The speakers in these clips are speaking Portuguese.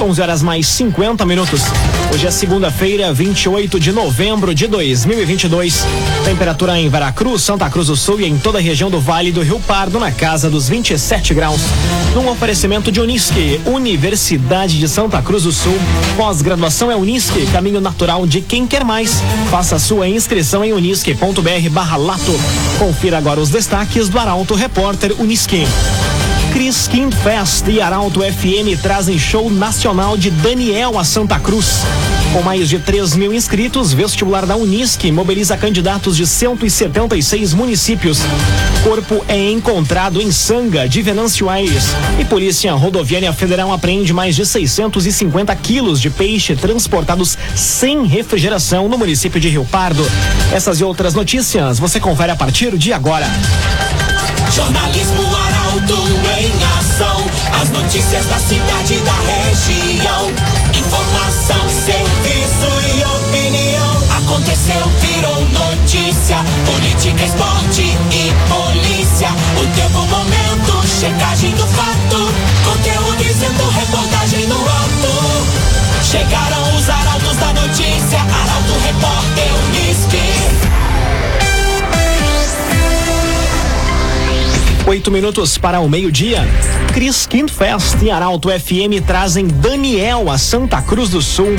11 horas mais 50 minutos. Hoje é segunda-feira, 28 de novembro de 2022. Temperatura em Veracruz, Santa Cruz do Sul e em toda a região do Vale do Rio Pardo na casa dos 27 graus. Num oferecimento de Unisque, Universidade de Santa Cruz do Sul. Pós-graduação é Unisque, caminho natural de quem quer mais. Faça sua inscrição em unisque.br/lato. Confira agora os destaques do Arauto Repórter Unisque. Cris King Fest e Arauto FM trazem show nacional de Daniel a Santa Cruz. Com mais de 3 mil inscritos, vestibular da Unisque mobiliza candidatos de 176 municípios. Corpo é encontrado em Sanga, de Venâncio Aires. E Polícia Rodoviária Federal apreende mais de 650 quilos de peixe transportados sem refrigeração no município de Rio Pardo. Essas e outras notícias você confere a partir de agora. Jornalismo Em ação. As notícias da cidade da região. Informação, serviço e opinião. Aconteceu, virou notícia. Política, esporte e polícia. O tempo, momento, checagem do fato. Oito minutos para o meio-dia. Cris Quintfest e Arauto FM trazem Daniel a Santa Cruz do Sul.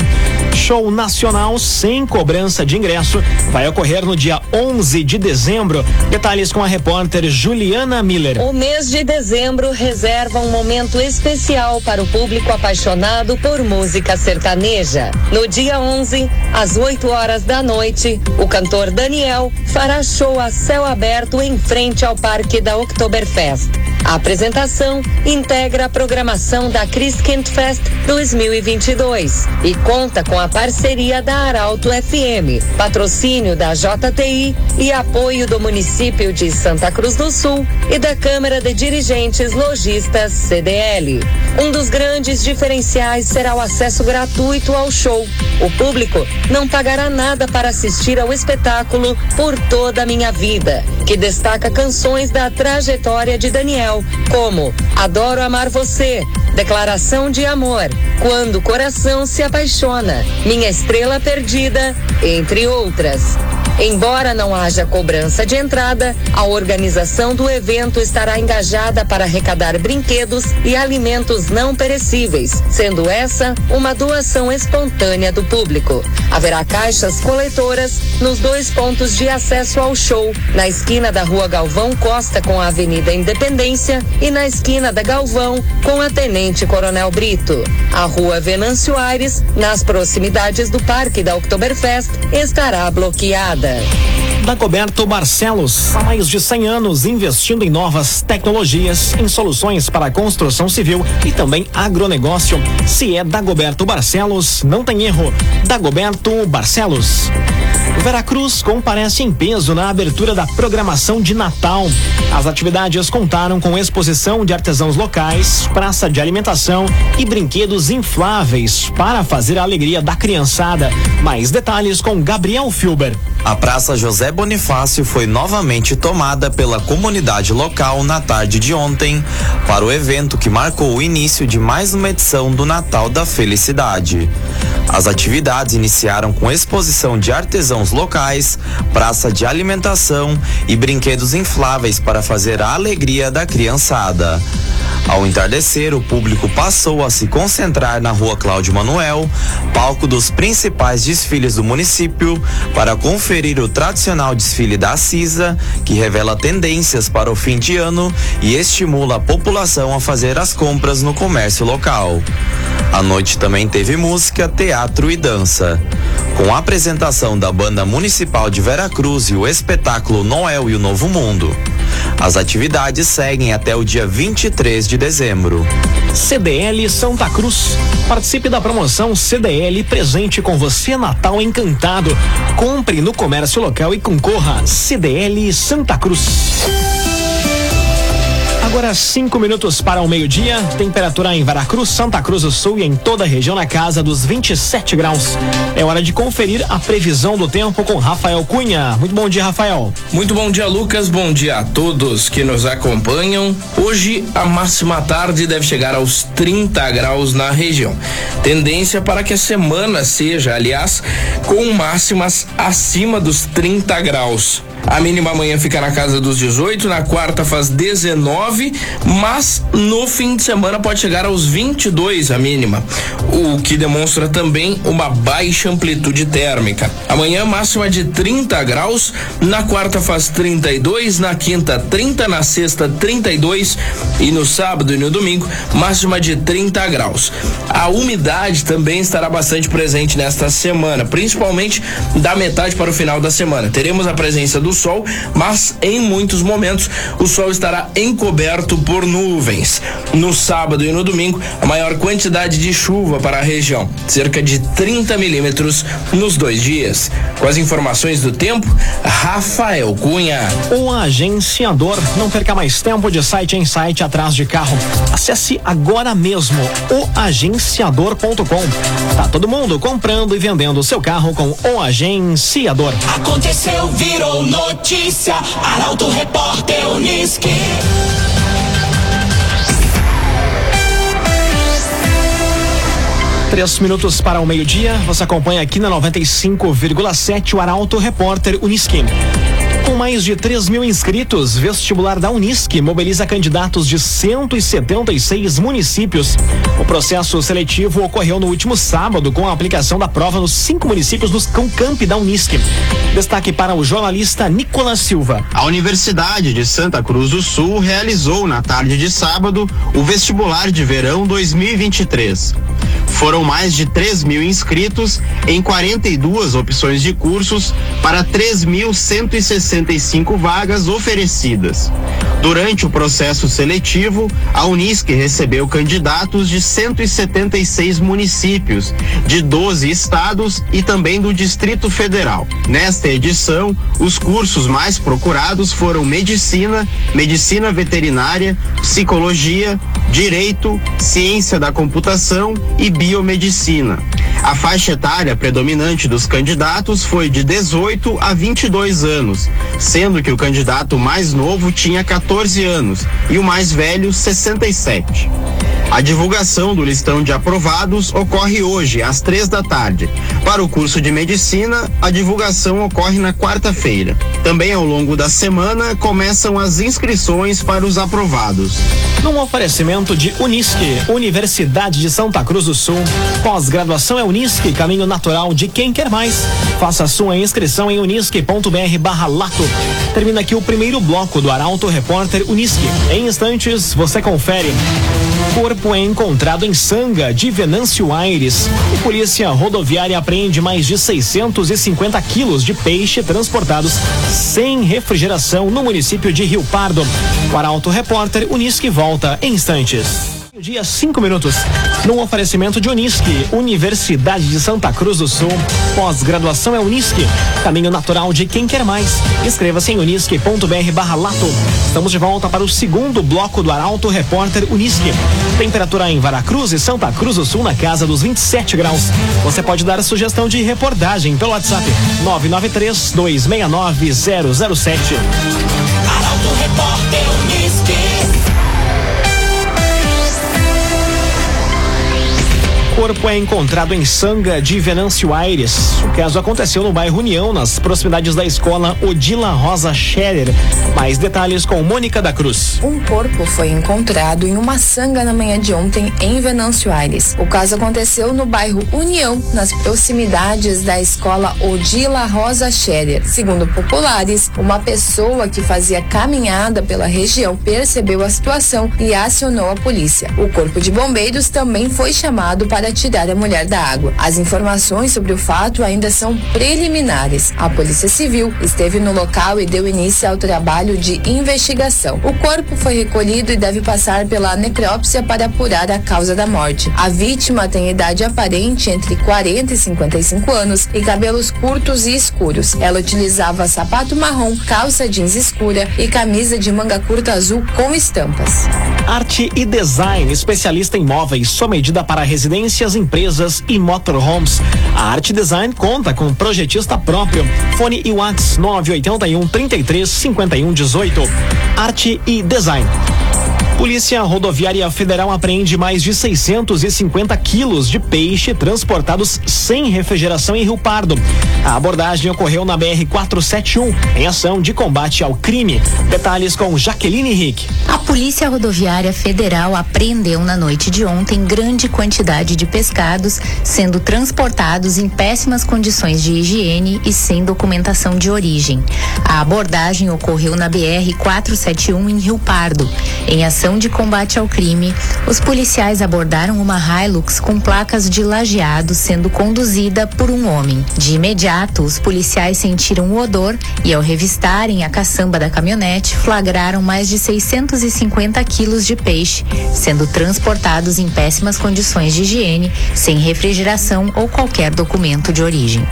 Show nacional sem cobrança de ingresso vai ocorrer no dia 11 de dezembro. Detalhes com a repórter Juliana Miller. O mês de dezembro reserva um momento especial para o público apaixonado por música sertaneja. No dia 11, às 8 horas da noite, o cantor Daniel fará show a céu aberto em frente ao Parque da Oktoberfest. A apresentação integra a programação da Chris Kent Fest 2022 e conta com a parceria da Arauto FM, patrocínio da JTI e apoio do município de Santa Cruz do Sul e da Câmara de Dirigentes Logistas CDL. Um dos grandes diferenciais será o acesso gratuito ao show. O público não pagará nada para assistir ao espetáculo Por Toda a Minha Vida, que destaca canções da trajetória de Daniel, como Adoro Amar Você, Declaração de Amor, Quando o Coração se Apaixona, Minha Estrela Perdida, entre outras. Embora não haja cobrança de entrada, a organização do evento estará engajada para arrecadar brinquedos e alimentos não perecíveis, sendo essa uma doação espontânea do público. Haverá caixas coletoras nos dois pontos de acesso ao show, na esquina da Rua Galvão Costa com a Avenida Independência e na esquina da Galvão com a Tenente Coronel Brito. A Rua Venâncio Aires, nas proximidades do Parque da Oktoberfest, estará bloqueada. Dagoberto Barcelos, há mais de 100 anos investindo em novas tecnologias, em soluções para a construção civil e também agronegócio. Se é Dagoberto Barcelos, não tem erro. Dagoberto Barcelos. Veracruz comparece em peso na abertura da programação de Natal. As atividades contaram com exposição de artesãos locais, praça de alimentação e brinquedos infláveis para fazer a alegria da criançada. Mais detalhes com Gabriel Filber. A Praça José Bonifácio foi novamente tomada pela comunidade local na tarde de ontem para o evento que marcou o início de mais uma edição do Natal da Felicidade. As atividades iniciaram com exposição de artesãos locais, praça de alimentação e brinquedos infláveis para fazer a alegria da criançada. Ao entardecer, o público passou a se concentrar na rua Cláudio Manuel, palco dos principais desfiles do município, para conferir o tradicional desfile da CISA, que revela tendências para o fim de ano e estimula a população a fazer as compras no comércio local. A noite também teve música, teatro e dança. Com a apresentação da Banda Municipal de Veracruz e o espetáculo Noel e o Novo Mundo. As atividades seguem até o dia 23 de dezembro. CDL Santa Cruz. Participe da promoção CDL Presente com você Natal Encantado. Compre no comércio local e concorra CDL Santa Cruz. Agora cinco minutos para o meio-dia. Temperatura em Veracruz, Santa Cruz do Sul e em toda a região na casa dos 27 graus. É hora de conferir a previsão do tempo com Rafael Cunha. Muito bom dia, Rafael. Muito bom dia, Lucas. Bom dia a todos que nos acompanham. Hoje a máxima tarde deve chegar aos 30 graus na região. Tendência para que a semana seja, aliás, com máximas acima dos 30 graus. A mínima amanhã fica na casa dos 18, na quarta faz 19, mas no fim de semana pode chegar aos 22 a mínima, o que demonstra também uma baixa amplitude térmica. Amanhã máxima de 30 graus, na quarta faz 32, na quinta 30, na sexta 32 e no sábado e no domingo máxima de 30 graus. A umidade também estará bastante presente nesta semana, principalmente da metade para o final da semana. Teremos a presença do do sol, mas em muitos momentos o sol estará encoberto por nuvens. No sábado e no domingo, a maior quantidade de chuva para a região, cerca de 30 milímetros nos dois dias. Com as informações do tempo, Rafael Cunha. O agenciador. Não perca mais tempo de site em site atrás de carro. Acesse agora mesmo o agenciador.com. Tá todo mundo comprando e vendendo seu carro com o agenciador. Aconteceu, virou notícia notícia. Arauto Repórter Uniski. Três minutos para o meio-dia. Você acompanha aqui na 95,7 o Arauto Repórter Uniski. Com mais de 3 mil inscritos, vestibular da Unisc mobiliza candidatos de 176 municípios. O processo seletivo ocorreu no último sábado com a aplicação da prova nos cinco municípios dos Camp da Unisc. Destaque para o jornalista Nicolas Silva. A Universidade de Santa Cruz do Sul realizou na tarde de sábado o vestibular de verão 2023. Foram mais de 3 mil inscritos em 42 opções de cursos para 3.165 vagas oferecidas. Durante o processo seletivo, a Unisc recebeu candidatos de 176 municípios, de 12 estados e também do Distrito Federal. Nesta edição, os cursos mais procurados foram Medicina, Medicina Veterinária, Psicologia, Direito, Ciência da Computação e Biomedicina. A faixa etária predominante dos candidatos foi de 18 a 22 anos, sendo que o candidato mais novo tinha 14 anos e o mais velho 67. A divulgação do listão de aprovados ocorre hoje, às três da tarde. Para o curso de medicina, a divulgação ocorre na quarta-feira. Também ao longo da semana começam as inscrições para os aprovados. Num oferecimento de Unisque, Universidade de Santa Cruz do Sul. Pós-graduação é Unisque, caminho natural de quem quer mais. Faça sua inscrição em unisque.br barra lato. Termina aqui o primeiro bloco do Arauto Repórter Unisque. Em instantes, você confere. Corpo é encontrado em Sanga, de Venâncio Aires. E Polícia Rodoviária apreende mais de 650 quilos de peixe transportados sem refrigeração no município de Rio Pardo. O Arauto Repórter Unisque volta em instantes. Dia cinco minutos. Num oferecimento de Unisque, Universidade de Santa Cruz do Sul. Pós-graduação é Unisque. Caminho natural de quem quer mais. Inscreva-se em unisque.br barra lato. Estamos de volta para o segundo bloco do Arauto Repórter Unisque. Temperatura em Varacruz e Santa Cruz do Sul na casa dos 27 graus. Você pode dar sugestão de reportagem pelo WhatsApp 993 269 007. Arauto Repórter Uniski. Corpo é encontrado em Sanga de Venâncio Aires. O caso aconteceu no bairro União, nas proximidades da escola Odila Rosa Scherer. Mais detalhes com Mônica da Cruz. Um corpo foi encontrado em uma sanga na manhã de ontem em Venâncio Aires. O caso aconteceu no bairro União, nas proximidades da escola Odila Rosa Scherer. Segundo populares, uma pessoa que fazia caminhada pela região percebeu a situação e acionou a polícia. O corpo de bombeiros também foi chamado para para tirar a mulher da água. As informações sobre o fato ainda são preliminares. A Polícia Civil esteve no local e deu início ao trabalho de investigação. O corpo foi recolhido e deve passar pela necrópsia para apurar a causa da morte. A vítima tem idade aparente entre 40 e 55 anos e cabelos curtos e escuros. Ela utilizava sapato marrom, calça jeans escura e camisa de manga curta azul com estampas. Arte e design, especialista em móveis, sua medida para residências, empresas e motorhomes. A Arte Design conta com projetista próprio. Fone e Whats 981 33 51 18. Arte e Design. Polícia Rodoviária Federal apreende mais de 650 quilos de peixe transportados sem refrigeração em Rio Pardo. A abordagem ocorreu na BR 471 em ação de combate ao crime. Detalhes com Jaqueline Rick. A Polícia Rodoviária Federal apreendeu na noite de ontem grande quantidade de pescados sendo transportados em péssimas condições de higiene e sem documentação de origem. A abordagem ocorreu na BR 471 em Rio Pardo. Em ação de combate ao crime, os policiais abordaram uma Hilux com placas de lajeado sendo conduzida por um homem. De imediato, os policiais sentiram o odor e, ao revistarem a caçamba da caminhonete, flagraram mais de 650 quilos de peixe, sendo transportados em péssimas condições de higiene, sem refrigeração ou qualquer documento de origem.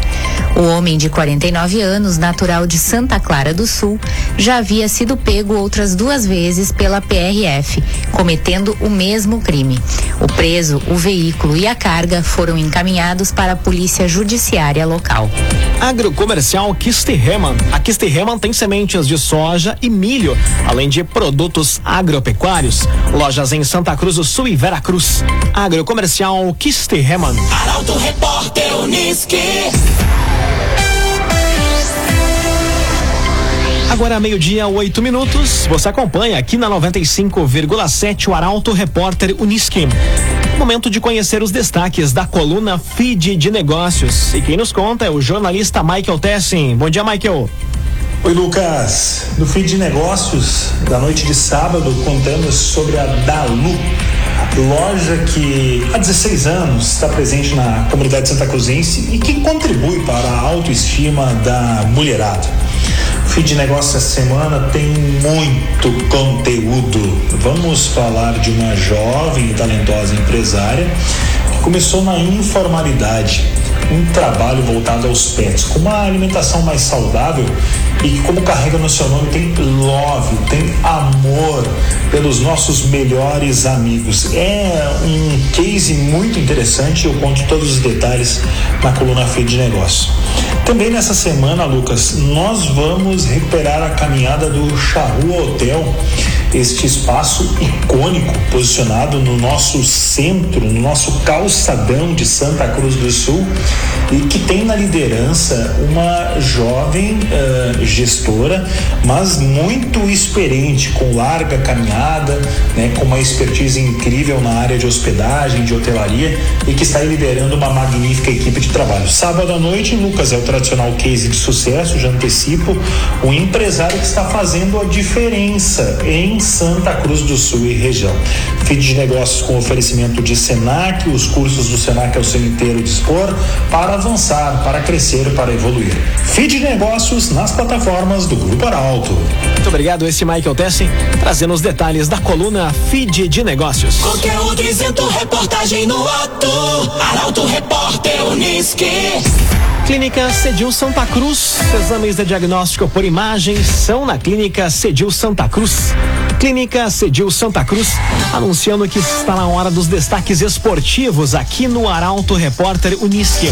O homem de 49 anos, natural de Santa Clara do Sul, já havia sido pego outras duas vezes pela PRF, cometendo o mesmo crime. O preso, o veículo e a carga foram encaminhados para a Polícia Judiciária local. Agrocomercial Kisterreman. A Kisterreman tem sementes de soja e milho, além de produtos agropecuários. Lojas em Santa Cruz do Sul e Veracruz. Agrocomercial Kisterreman. Arauto Repórter Uniski. Agora meio-dia, oito minutos. Você acompanha aqui na 95,7 o Arauto Repórter Uniski. Momento de conhecer os destaques da coluna Feed de Negócios. E quem nos conta é o jornalista Michael Tessin. Bom dia, Michael. Oi, Lucas. No Feed de Negócios da noite de sábado, contamos sobre a Dalu, loja que há 16 anos está presente na comunidade santa cruzense e que contribui para a autoestima da mulherada. De negócios essa semana tem muito conteúdo. Vamos falar de uma jovem e talentosa empresária que começou na informalidade, um trabalho voltado aos pets, com uma alimentação mais saudável e como carrega no seu nome, tem love, tem amor pelos nossos melhores amigos. É um case muito interessante, eu conto todos os detalhes na coluna Feed de Negócio. Também nessa semana, Lucas, nós vamos recuperar a caminhada do Charrua Hotel, este espaço icônico posicionado no nosso centro, no nosso calçadão de Santa Cruz do Sul e que tem na liderança uma jovem uh, gestora, mas muito experiente, com larga caminhada, né, com uma expertise incrível na área de hospedagem, de hotelaria e que está liderando uma magnífica equipe de trabalho. Sábado à noite, Lucas, é o tradicional case de sucesso, já antecipo, um empresário que está fazendo a diferença em Santa Cruz do Sul e região. Feed de negócios com oferecimento de Senac, os cursos do Senac ao seu inteiro dispor, para avançar, para crescer, para evoluir. Feed de negócios nas plataformas do Grupo Arauto. Muito obrigado, esse Michael Tessin, trazendo os detalhes da coluna Feed de Negócios. Conteúdo isento, reportagem no ato. Arauto Repórter Uniski. Clínica Cedil Santa Cruz. Exames de diagnóstico por imagem são na Clínica Cedil Santa Cruz. Clínica Cedil Santa Cruz, anunciando que está na hora dos destaques esportivos aqui no Arauto Repórter Uniski.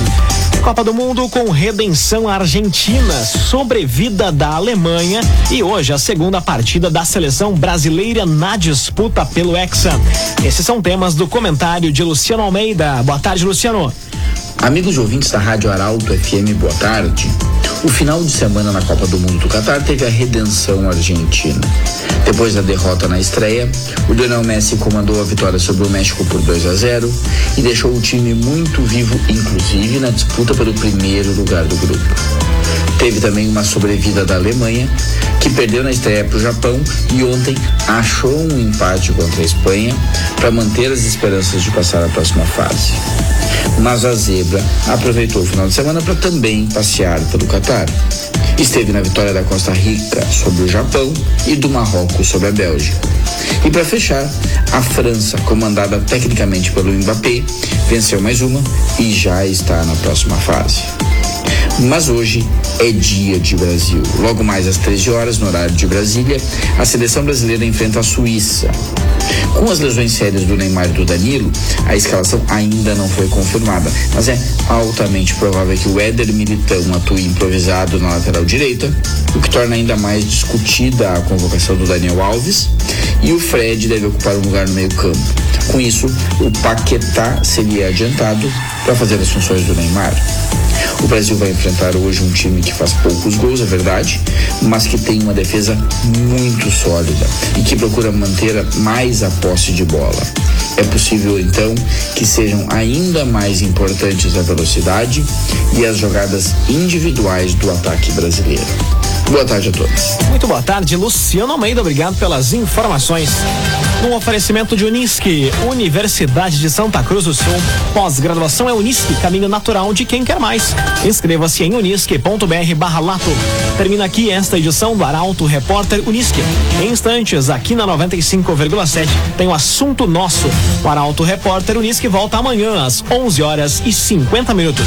Copa do Mundo com redenção argentina, sobrevida da Alemanha e hoje a segunda partida da seleção brasileira na disputa pelo Hexa. Esses são temas do comentário de Luciano Almeida. Boa tarde, Luciano. Amigos ouvintes da Rádio Arauto FM, boa tarde. O final de semana na Copa do Mundo do Catar teve a redenção argentina. Depois da derrota na estreia, o Lionel Messi comandou a vitória sobre o México por 2 a 0 e deixou o time muito vivo, inclusive na disputa pelo primeiro lugar do grupo. Teve também uma sobrevida da Alemanha, que perdeu na estreia para o Japão e ontem achou um empate contra a Espanha para manter as esperanças de passar a próxima fase. mas a zebra aproveitou o final de semana para também passear pelo Catar. Esteve na vitória da Costa Rica sobre o Japão e do Marrocos sobre a Bélgica. E para fechar, a França, comandada tecnicamente pelo Mbappé, venceu mais uma e já está na próxima fase. Mas hoje é dia de Brasil. Logo mais às 13 horas, no horário de Brasília, a seleção brasileira enfrenta a Suíça. Com as lesões sérias do Neymar e do Danilo, a escalação ainda não foi confirmada, mas é altamente provável que o Éder Militão atue improvisado na lateral direita, o que torna ainda mais discutida a convocação do Daniel Alves, e o Fred deve ocupar um lugar no meio-campo. Com isso, o Paquetá seria adiantado para fazer as funções do Neymar. O Brasil vai enfrentar hoje um time que faz poucos gols, é verdade, mas que tem uma defesa muito sólida e que procura manter mais a posse de bola. É possível então que sejam ainda mais importantes a velocidade e as jogadas individuais do ataque brasileiro. Boa tarde a todos. Muito boa tarde, Luciano Almeida. Obrigado pelas informações. Um oferecimento de Unisque, Universidade de Santa Cruz do Sul. Pós-graduação é Unisque, caminho natural de quem quer mais. Inscreva-se em unisque.br barra lato. Termina aqui esta edição do Arauto Repórter Unisque. Em instantes, aqui na 95,7, tem o assunto nosso. O Arauto Repórter Unisque volta amanhã às 11 horas e 50 minutos.